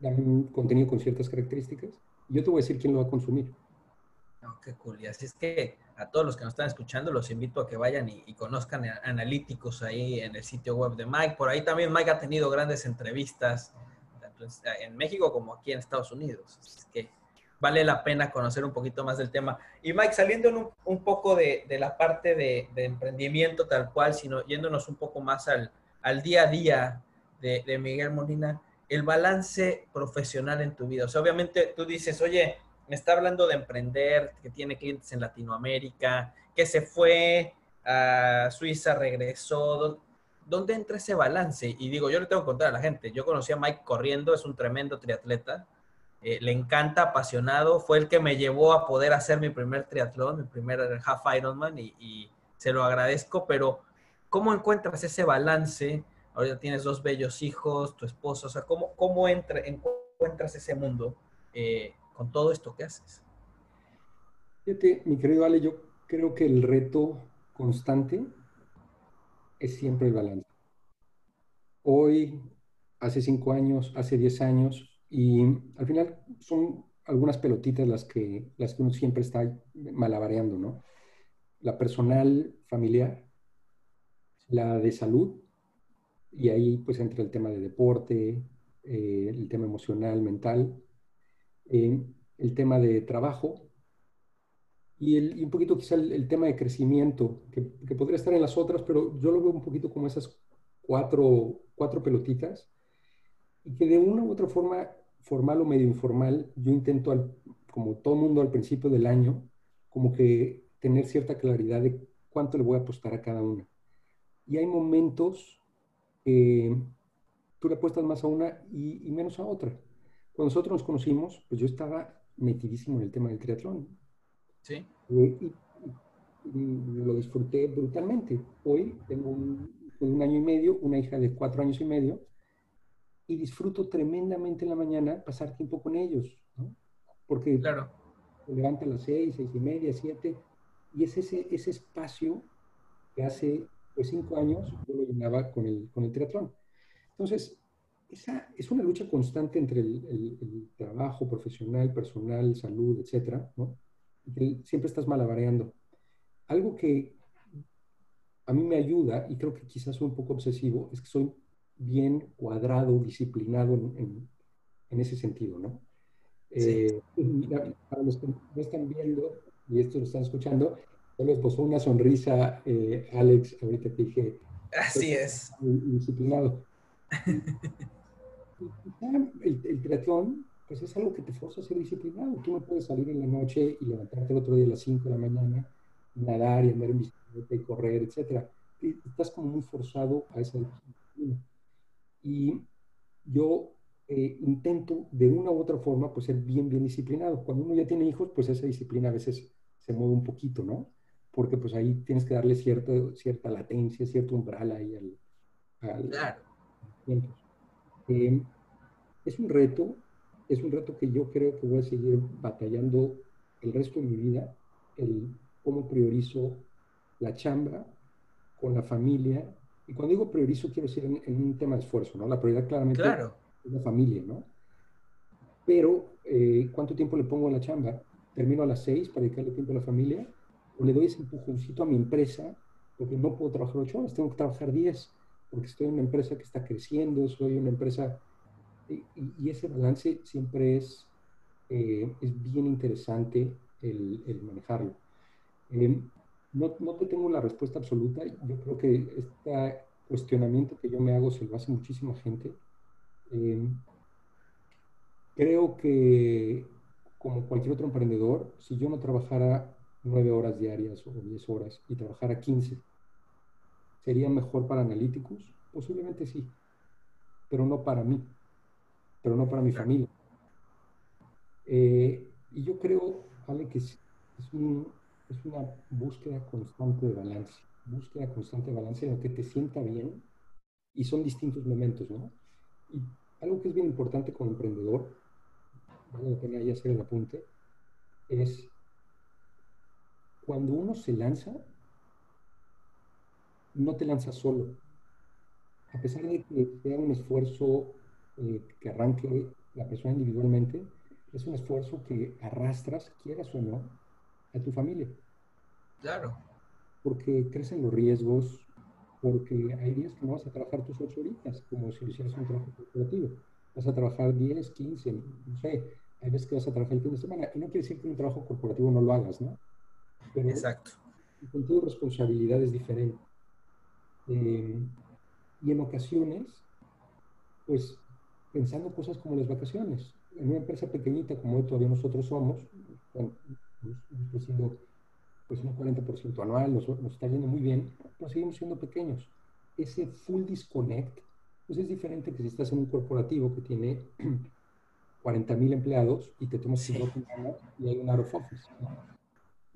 un contenido con ciertas características y yo te voy a decir quién lo va a consumir. Oh, qué cool. Y así es que a todos los que nos están escuchando, los invito a que vayan y, conozcan analíticos ahí en el sitio web de Mike. Por ahí también Mike ha tenido grandes entrevistas, tanto en México como aquí en Estados Unidos. Así que vale la pena conocer un poquito más del tema. Y Mike, saliendo un, poco de, la parte de, emprendimiento tal cual, sino yéndonos un poco más al, día a día de, de Miguel Molina, el balance profesional en tu vida. O sea, obviamente tú dices, oye, me está hablando de emprender, que tiene clientes en Latinoamérica, que se fue a Suiza, regresó. ¿Dónde entra ese balance? Y digo, yo le tengo que contar a la gente, yo conocí a Mike corriendo, es un tremendo triatleta, eh, le encanta, apasionado, fue el que me llevó a poder hacer mi primer triatlón, mi primer half Ironman y, y se lo agradezco, pero ¿cómo encuentras ese balance? Ahorita tienes dos bellos hijos, tu esposo, o sea, ¿cómo, cómo entra, encuentras ese mundo? Eh, con todo esto que haces? Fíjate, mi querido Ale, yo creo que el reto constante es siempre el balance. Hoy, hace cinco años, hace diez años, y al final son algunas pelotitas las que, las que uno siempre está malabareando, ¿no? La personal, familiar, la de salud, y ahí pues entra el tema de deporte, eh, el tema emocional, mental, el tema de trabajo y, el, un poquito quizá el, tema de crecimiento, que, podría estar en las otras, pero yo lo veo un poquito como esas cuatro, cuatro pelotitas y que de una u otra forma, formal o medio informal, yo intento, como todo mundo al principio del año, como que tener cierta claridad de cuánto le voy a apostar a cada una. Y hay momentos que tú le apuestas más a una y menos a otra. Cuando nosotros nos conocimos, pues yo estaba metidísimo en el tema del triatlón. Sí. Eh, y, lo disfruté brutalmente. Hoy tengo un, año y medio, una hija de cuatro años y medio, y disfruto tremendamente en la mañana pasar tiempo con ellos, ¿no? Porque claro. se levanta a las seis, seis y media, siete, y es ese, ese espacio que hace pues, cinco años yo lo llenaba con el, con el triatlón. Entonces, esa es una lucha constante entre el, trabajo profesional, personal, salud, etcétera, ¿no? Siempre estás malabareando. Algo que a mí me ayuda, y creo que quizás soy un poco obsesivo, es que soy bien cuadrado, disciplinado en, ese sentido, ¿no? Eh, para los que no están viendo y esto lo están escuchando, yo les posó una sonrisa, eh, Alex, ahorita te dije. Así es. Disciplinado. el, el, triatlón, pues es algo que te forza a ser disciplinado. Tú no puedes salir en la noche y levantarte el otro día a las 5 de la mañana, nadar y andar en bicicleta y correr, etc. Estás como muy forzado a esa disciplina. Y yo eh, intento de una u otra forma pues ser bien, bien disciplinado. Cuando uno ya tiene hijos, pues esa disciplina a veces se mueve un poquito, ¿no? Porque pues ahí tienes que darle cierta, cierta latencia, cierto umbral ahí al... al claro. Eh, es un reto, es un reto que yo creo que voy a seguir batallando el resto de mi vida, el cómo priorizo la chamba con la familia. Y cuando digo priorizo, quiero decir en, un tema de esfuerzo, ¿no? La prioridad claramente es la familia, ¿no? Pero, eh, ¿cuánto tiempo le pongo a la chamba? ¿Termino a las seis para dedicarle tiempo a la familia? ¿O le doy ese empujoncito a mi empresa? Porque no puedo trabajar ocho horas, tengo que trabajar diez porque estoy en una empresa que está creciendo, soy una empresa, y, ese balance siempre es, eh, es bien interesante el, el manejarlo. Eh, no, no, te tengo la respuesta absoluta, yo creo que este cuestionamiento que yo me hago se lo hace muchísima gente. Eh, creo que como cualquier otro emprendedor, si yo no trabajara nueve horas diarias o diez horas y trabajara 15, ¿Sería mejor para analíticos? Posiblemente sí, pero no para mí, pero no para mi familia. Eh, y yo creo, Ale, que es, una búsqueda constante de balance, búsqueda constante de balance en lo que te sienta bien y son distintos momentos, ¿no? Y algo que es bien importante como emprendedor, vale la pena ahí hacer el apunte, es cuando uno se lanza, no te lanzas solo. A pesar de que sea un esfuerzo eh, que arranque la persona individualmente, es un esfuerzo que arrastras, quieras o no, a tu familia. Claro. Porque crecen los riesgos, porque hay días que no vas a trabajar tus ocho horitas, como si hicieras un trabajo corporativo. Vas a trabajar 10, 15, no sé, hay veces que vas a trabajar el fin de semana. Y no quiere decir que un trabajo corporativo no lo hagas, ¿no? Exacto. Con tu responsabilidad es diferente. Eh, y en ocasiones, pues pensando cosas como las vacaciones. En una empresa pequeñita como todavía nosotros somos, bueno, crecido pues un 40% anual, nos, nos, está yendo muy bien, pero seguimos siendo pequeños. Ese full disconnect, pues es diferente que si estás en un corporativo que tiene 40 mil empleados y te tomas sí. y hay un out of office. ¿no?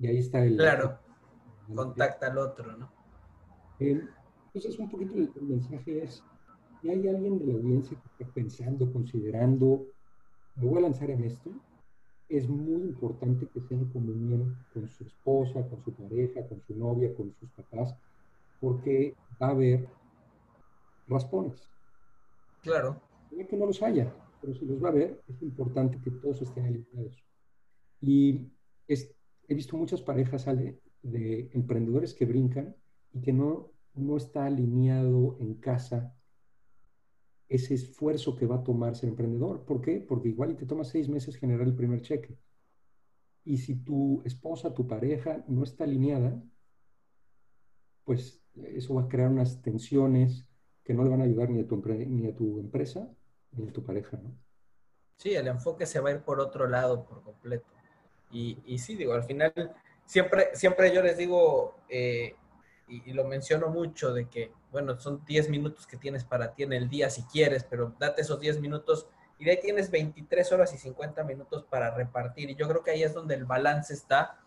Y ahí está el... Claro, el, contacta al otro, ¿no? Eh, entonces, un poquito el, el mensaje es, si hay alguien de la audiencia que está pensando, considerando, me voy a lanzar en esto, es muy importante que sea en comunión con su esposa, con su pareja, con su novia, con sus papás, porque va a haber raspones. Claro. No que no los haya, pero si los va a haber, es importante que todos estén alineados. Y es, he visto muchas parejas de emprendedores que brincan y que no, no está alineado en casa ese esfuerzo que va a tomar ser emprendedor. ¿Por qué? Porque igual te toma seis meses generar el primer cheque. Y si tu esposa, tu pareja no está alineada, pues eso va a crear unas tensiones que no le van a ayudar ni a tu, ni a tu empresa ni a tu pareja, ¿no? Sí, el enfoque se va a ir por otro lado por completo. Y, y sí, digo, al final, siempre, siempre yo les digo, eh, y, lo menciono mucho, de que bueno, son 10 minutos que tienes para ti en el día si quieres, pero date esos 10 minutos y de ahí tienes 23 horas y 50 minutos para repartir. Y yo creo que ahí es donde el balance está.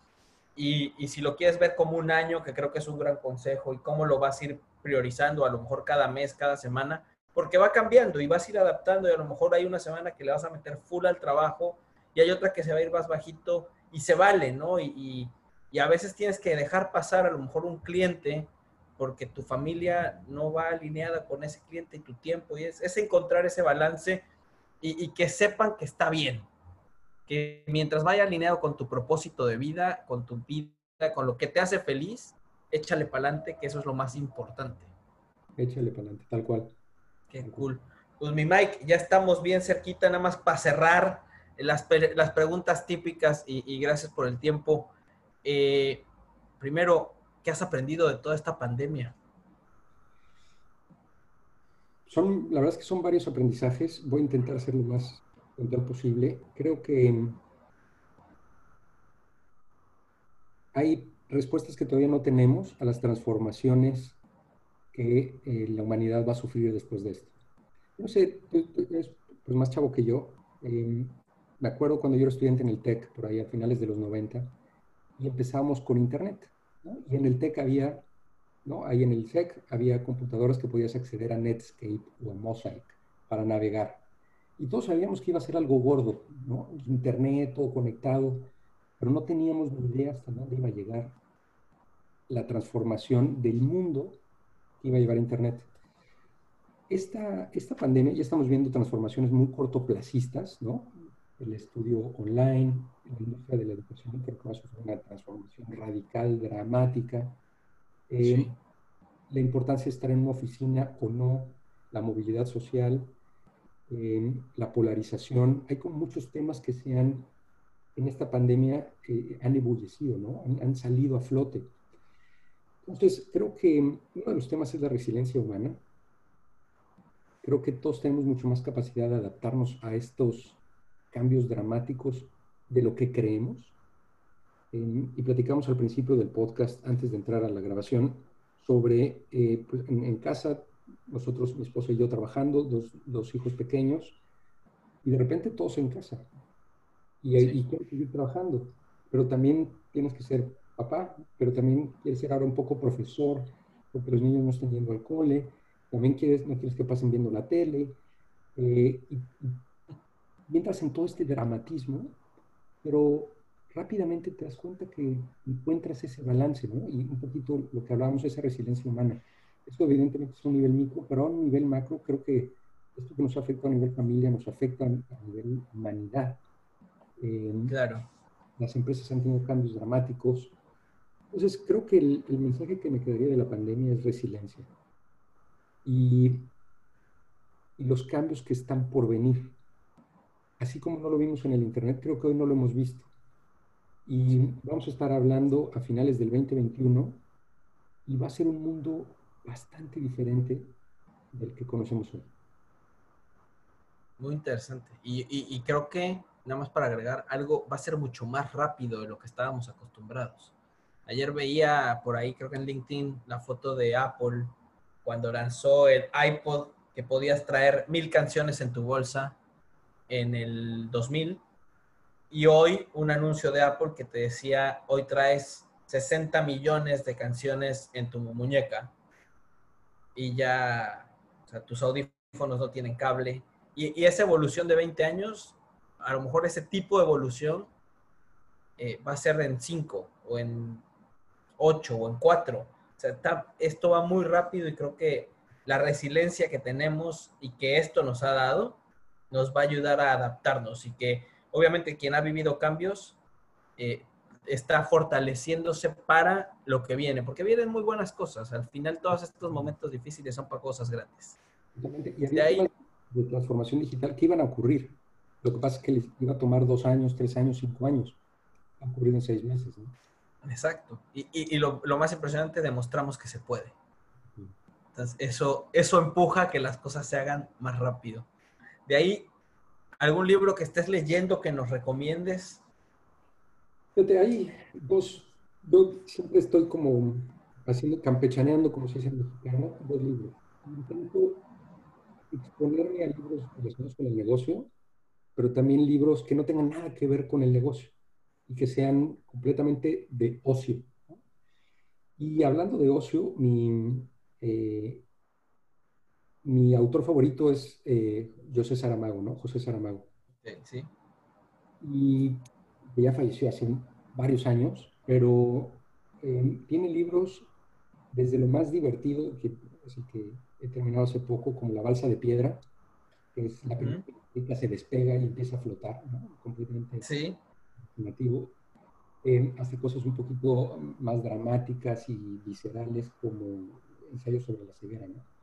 Y, y, si lo quieres ver como un año, que creo que es un gran consejo, y cómo lo vas a ir priorizando a lo mejor cada mes, cada semana, porque va cambiando y vas a ir adaptando y a lo mejor hay una semana que le vas a meter full al trabajo y hay otra que se va a ir más bajito y se vale, ¿no? Y, y, y a veces tienes que dejar pasar a lo mejor un cliente porque tu familia no va alineada con ese cliente y tu tiempo, y es, es encontrar ese balance y, y, que sepan que está bien, que mientras vaya alineado con tu propósito de vida, con tu vida, con lo que te hace feliz, échale para adelante, que eso es lo más importante. Échale para adelante, tal cual. Qué cool. Pues mi Mike, ya estamos bien cerquita, nada más para cerrar las, las preguntas típicas y, gracias por el tiempo. Eh, primero, ¿Qué has aprendido de toda esta pandemia? Son, la verdad es que son varios aprendizajes. Voy a intentar hacer lo más puntual posible. Creo que hay respuestas que todavía no tenemos a las transformaciones que eh, la humanidad va a sufrir después de esto. No sé, tú, eres pues, más chavo que yo. Eh, me acuerdo cuando yo era estudiante en el TEC, por ahí a finales de los 90, y empezamos con Internet. ¿no? Y en el TEC había, ¿no? Ahí en el TEC había computadoras que podías acceder a Netscape o a Mosaic para navegar. Y todos sabíamos que iba a ser algo gordo, ¿no? Internet, todo conectado, pero no teníamos ni idea hasta dónde iba a llegar la transformación del mundo que iba a llevar Internet. Esta, esta pandemia ya estamos viendo transformaciones muy cortoplacistas, ¿no? El estudio online, la industria de la educación creo que va a sufrir una transformación radical, dramática. Eh, sí. La importancia de estar en una oficina o no, la movilidad social, eh, la polarización. Hay como muchos temas que se han, en esta pandemia, eh, han ebullecido, ¿no? Han, han, salido a flote. Entonces, creo que uno de los temas es la resiliencia humana. Creo que todos tenemos mucho más capacidad de adaptarnos a estos cambios dramáticos de lo que creemos. Eh, y platicamos al principio del podcast, antes de entrar a la grabación, sobre, eh, pues en, en, casa, nosotros, mi esposa y yo trabajando, dos, dos, hijos pequeños, y de repente todos en casa. Y, sí. y quieres seguir trabajando, pero también tienes que ser papá, pero también quieres ser ahora un poco profesor, porque los niños no están yendo al cole, también quieres, no quieres que pasen viendo la tele. Eh, y, y entras en todo este dramatismo pero rápidamente te das cuenta que encuentras ese balance, ¿no? Y un poquito lo que hablábamos, esa resiliencia humana. Esto evidentemente es un nivel micro, pero a un nivel macro creo que esto que nos afecta a nivel familia nos afecta a nivel humanidad. claro. Las empresas han tenido cambios dramáticos. Entonces, creo que el, el mensaje que me quedaría de la pandemia es resiliencia. Y, y los cambios que están por venir. Así como no lo vimos en el Internet, creo que hoy no lo hemos visto. Y vamos a estar hablando a finales del 2021 y va a ser un mundo bastante diferente del que conocemos hoy. Muy interesante. Y, creo que, nada más para agregar, algo va a ser mucho más rápido de lo que estábamos acostumbrados. Ayer veía por ahí, creo que en LinkedIn, la foto de Apple cuando lanzó el iPod, que podías traer mil canciones en tu bolsa en el 2000. Y hoy un anuncio de Apple que te decía, hoy traes 60 millones de canciones en tu muñeca. Y ya, o sea, tus audífonos no tienen cable. Y, esa evolución de 20 años, a lo mejor ese tipo de evolución eh, va a ser en 5 o en 8 o en 4. O sea, esto va muy rápido y creo que la resiliencia que tenemos y que esto nos ha dado nos va a ayudar a adaptarnos y que obviamente quien ha vivido cambios eh, está fortaleciéndose para lo que viene, porque vienen muy buenas cosas. Al final todos estos momentos difíciles son para cosas grandes. Y había de, de transformación digital que iban a ocurrir. Lo que pasa es que les iba a tomar dos años, tres años, cinco años. Ha ocurrido en seis meses. Exacto. Y, y, lo, lo, más impresionante, demostramos que se puede. Entonces, eso, eso empuja a que las cosas se hagan más rápido. De ahí, ¿algún libro que estés leyendo que nos recomiendes? Fíjate, ahí dos, yo siempre estoy como haciendo, campechaneando, como se dice en mexicano, dos libros. Intento exponerme a libros relacionados con el negocio, pero también libros que no tengan nada que ver con el negocio y que sean completamente de ocio. Y hablando de ocio, mi, eh, mi autor favorito es eh, José Saramago, ¿no? José Saramago. Sí. Y ya falleció hace varios años, pero eh, tiene libros desde lo más divertido, que es el que he terminado hace poco, como La Balsa de Piedra, que es la película que se despega y empieza a flotar, ¿no? completamente sí. Eh, hace cosas un poquito más dramáticas y viscerales, como ensayos sobre la ceguera, ¿no?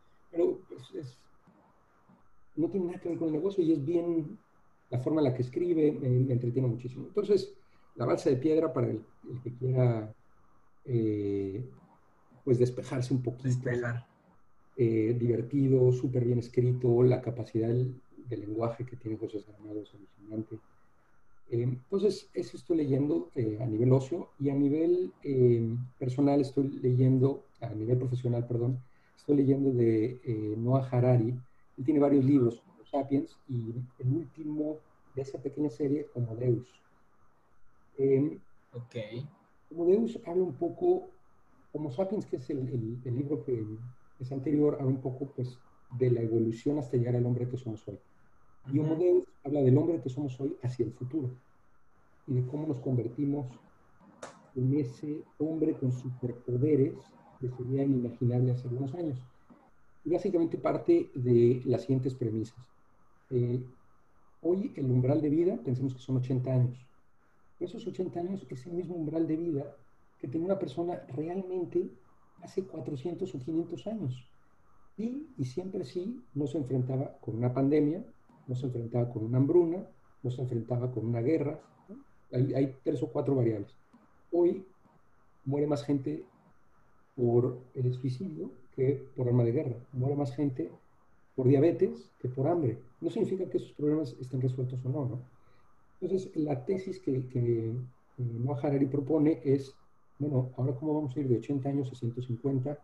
No tiene nada que ver con el negocio y es bien la forma en la que escribe, me, entretiene muchísimo. Entonces, la balsa de piedra para el, que quiera eh, pues despejarse un poquito. Despejar. Eh, divertido, súper bien escrito, la capacidad del, lenguaje que tiene José Saramago es alucinante. Eh, entonces, eso estoy leyendo a nivel ocio y a nivel personal estoy leyendo, a nivel profesional, perdón, Estoy leyendo de eh, Noah Harari. Él tiene varios libros, Homo Sapiens, y el último de esa pequeña serie, Homo Deus. Eh, ok. Homo Deus habla un poco, Homo Sapiens, que es el, el, libro que es anterior, habla un poco pues, de la evolución hasta llegar al hombre que somos hoy. Y Homo Deus habla del hombre que somos hoy hacia el futuro y de cómo nos convertimos en ese hombre con superpoderes que sería inimaginable hace algunos años. Básicamente parte de las siguientes premisas. Eh, hoy el umbral de vida, pensemos que son 80 años. Esos 80 años es el mismo umbral de vida que tenía una persona realmente hace 400 o 500 años. Y, y siempre sí no se enfrentaba con una pandemia, no se enfrentaba con una hambruna, no se enfrentaba con una guerra. Hay, hay tres o cuatro variables. Hoy muere más gente por el suicidio que por arma de guerra. Muere más gente por diabetes que por hambre. No significa que esos problemas estén resueltos o no, ¿no? Entonces, la tesis que, que Noah Harari propone es, bueno, ahora cómo vamos a ir de 80 años a 150,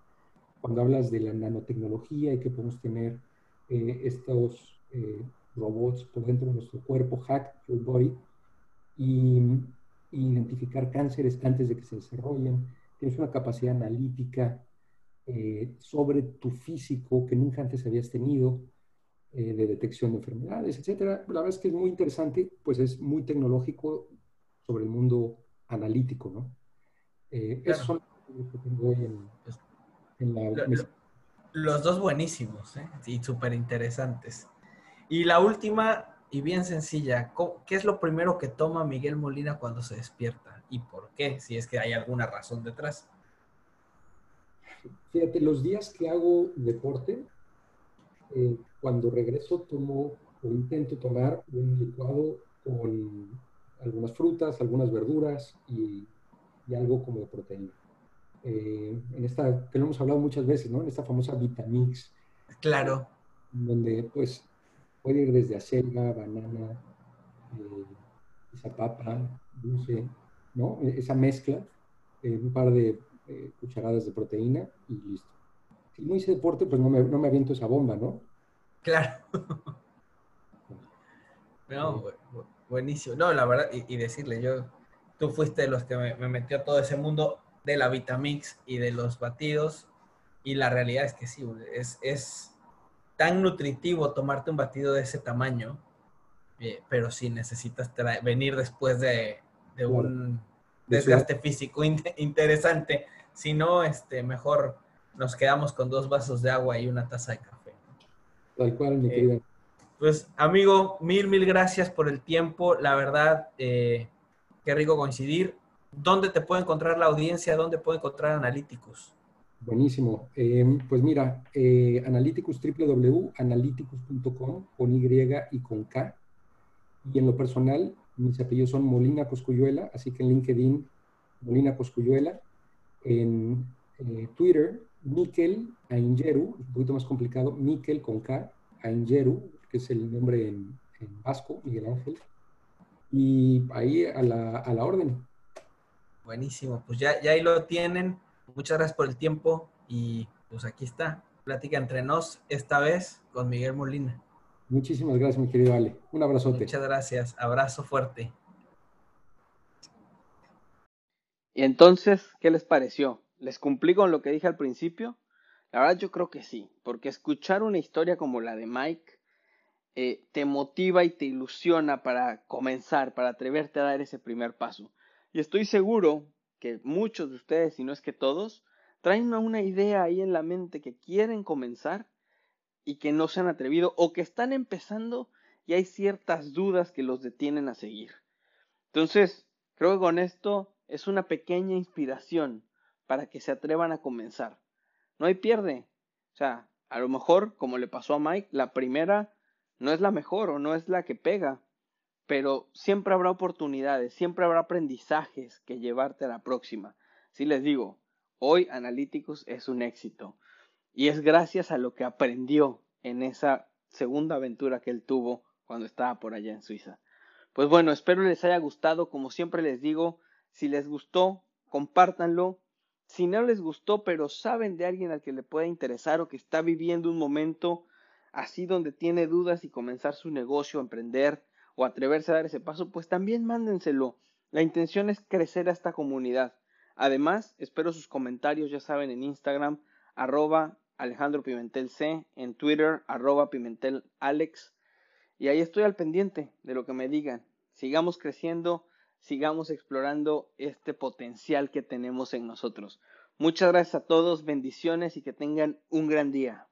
cuando hablas de la nanotecnología y que podemos tener eh, estos eh, robots por dentro de nuestro cuerpo, hack your body, y, y identificar cánceres antes de que se desarrollen, tienes una capacidad analítica eh, sobre tu físico que nunca antes habías tenido, eh, de detección de enfermedades, etcétera. La verdad es que es muy interesante, pues es muy tecnológico sobre el mundo analítico, ¿no? Eh, esos son los que tengo hoy en, la... los dos buenísimos, ¿eh? Y súper interesantes. Y la última, y bien sencilla, ¿qué es lo primero que toma Miguel Molina cuando se despierta? ¿Y por qué? Si es que hay alguna razón detrás. Fíjate, los días que hago deporte, eh, cuando regreso tomo o intento tomar un licuado con algunas frutas, algunas verduras y, algo como de proteína. Eh, en esta, que lo hemos hablado muchas veces, ¿no? En esta famosa Vitamix. Claro. Donde, pues, puede ir desde acelga, banana, eh, zapapa, dulce, ¿no? E, esa mezcla, eh, un par de eh, cucharadas de proteína y listo. Si no hice deporte, pues no me, no me aviento esa bomba, ¿no? Claro. No, buenísimo. No, la verdad, y, decirle, yo, tú fuiste de los que me, metió a todo ese mundo de la Vitamix y de los batidos, y la realidad es que sí, es, es tan nutritivo tomarte un batido de ese tamaño, eh, pero sí necesitas venir después de, un desgaste físico interesante, si no, este, mejor nos quedamos con dos vasos de agua y una taza de café. Tal cual, mi eh. Pues amigo, mil, mil gracias por el tiempo. La verdad, eh, qué rico coincidir. ¿Dónde te puede encontrar la audiencia? ¿Dónde puede encontrar Analyticus? Buenísimo. Em, pues mira, eh, Analyticus, www.analyticus.com con Y y con K. Y en lo personal, mis apellidos son Molina Coscuyuela, así que en LinkedIn, Molina Coscuyuela. En eh, Twitter, Mikel Aingeru, un poquito más complicado, Mikel con K, Aingeru, que es el nombre en, vasco, Miguel Ángel. Y ahí a la, a la orden. Buenísimo, pues ya, ya ahí lo tienen. Muchas gracias por el tiempo y pues aquí está. Plática entre nos, esta vez con Miguel Molina. Muchísimas gracias, mi querido Ale. Un abrazote. Muchas gracias. Abrazo fuerte. Y entonces, ¿qué les pareció? ¿Les cumplí con lo que dije al principio? La verdad yo creo que sí, porque escuchar una historia como la de Mike eh, te motiva y te ilusiona para comenzar, para atreverte a dar ese primer paso. Y estoy seguro que muchos de ustedes, si no es que todos, traen una idea ahí en la mente que quieren comenzar y que no se han atrevido o que están empezando y hay ciertas dudas que los detienen a seguir. Entonces, creo que con esto es una pequeña inspiración para que se atrevan a comenzar. No hay pierde. O sea, a lo mejor, como le pasó a Mike, la primera no es la mejor o no es la que pega, pero siempre habrá oportunidades, siempre habrá aprendizajes que llevarte a la próxima. Si les digo, hoy Analyticus es un éxito y es gracias a lo que aprendió en esa segunda aventura que él tuvo cuando estaba por allá en Suiza. Pues bueno, espero les haya gustado, como siempre les digo, si les gustó, compártanlo. Si no les gustó, pero saben de alguien al que le pueda interesar o que está viviendo un momento así donde tiene dudas y comenzar su negocio, emprender o atreverse a dar ese paso, pues también mándenselo. La intención es crecer a esta comunidad. Además, espero sus comentarios, ya saben, en Instagram, arroba Alejandro Pimentel C, en Twitter, arroba Pimentel Alex. Y ahí estoy al pendiente de lo que me digan. Sigamos creciendo, sigamos explorando este potencial que tenemos en nosotros. Muchas gracias a todos, bendiciones y que tengan un gran día.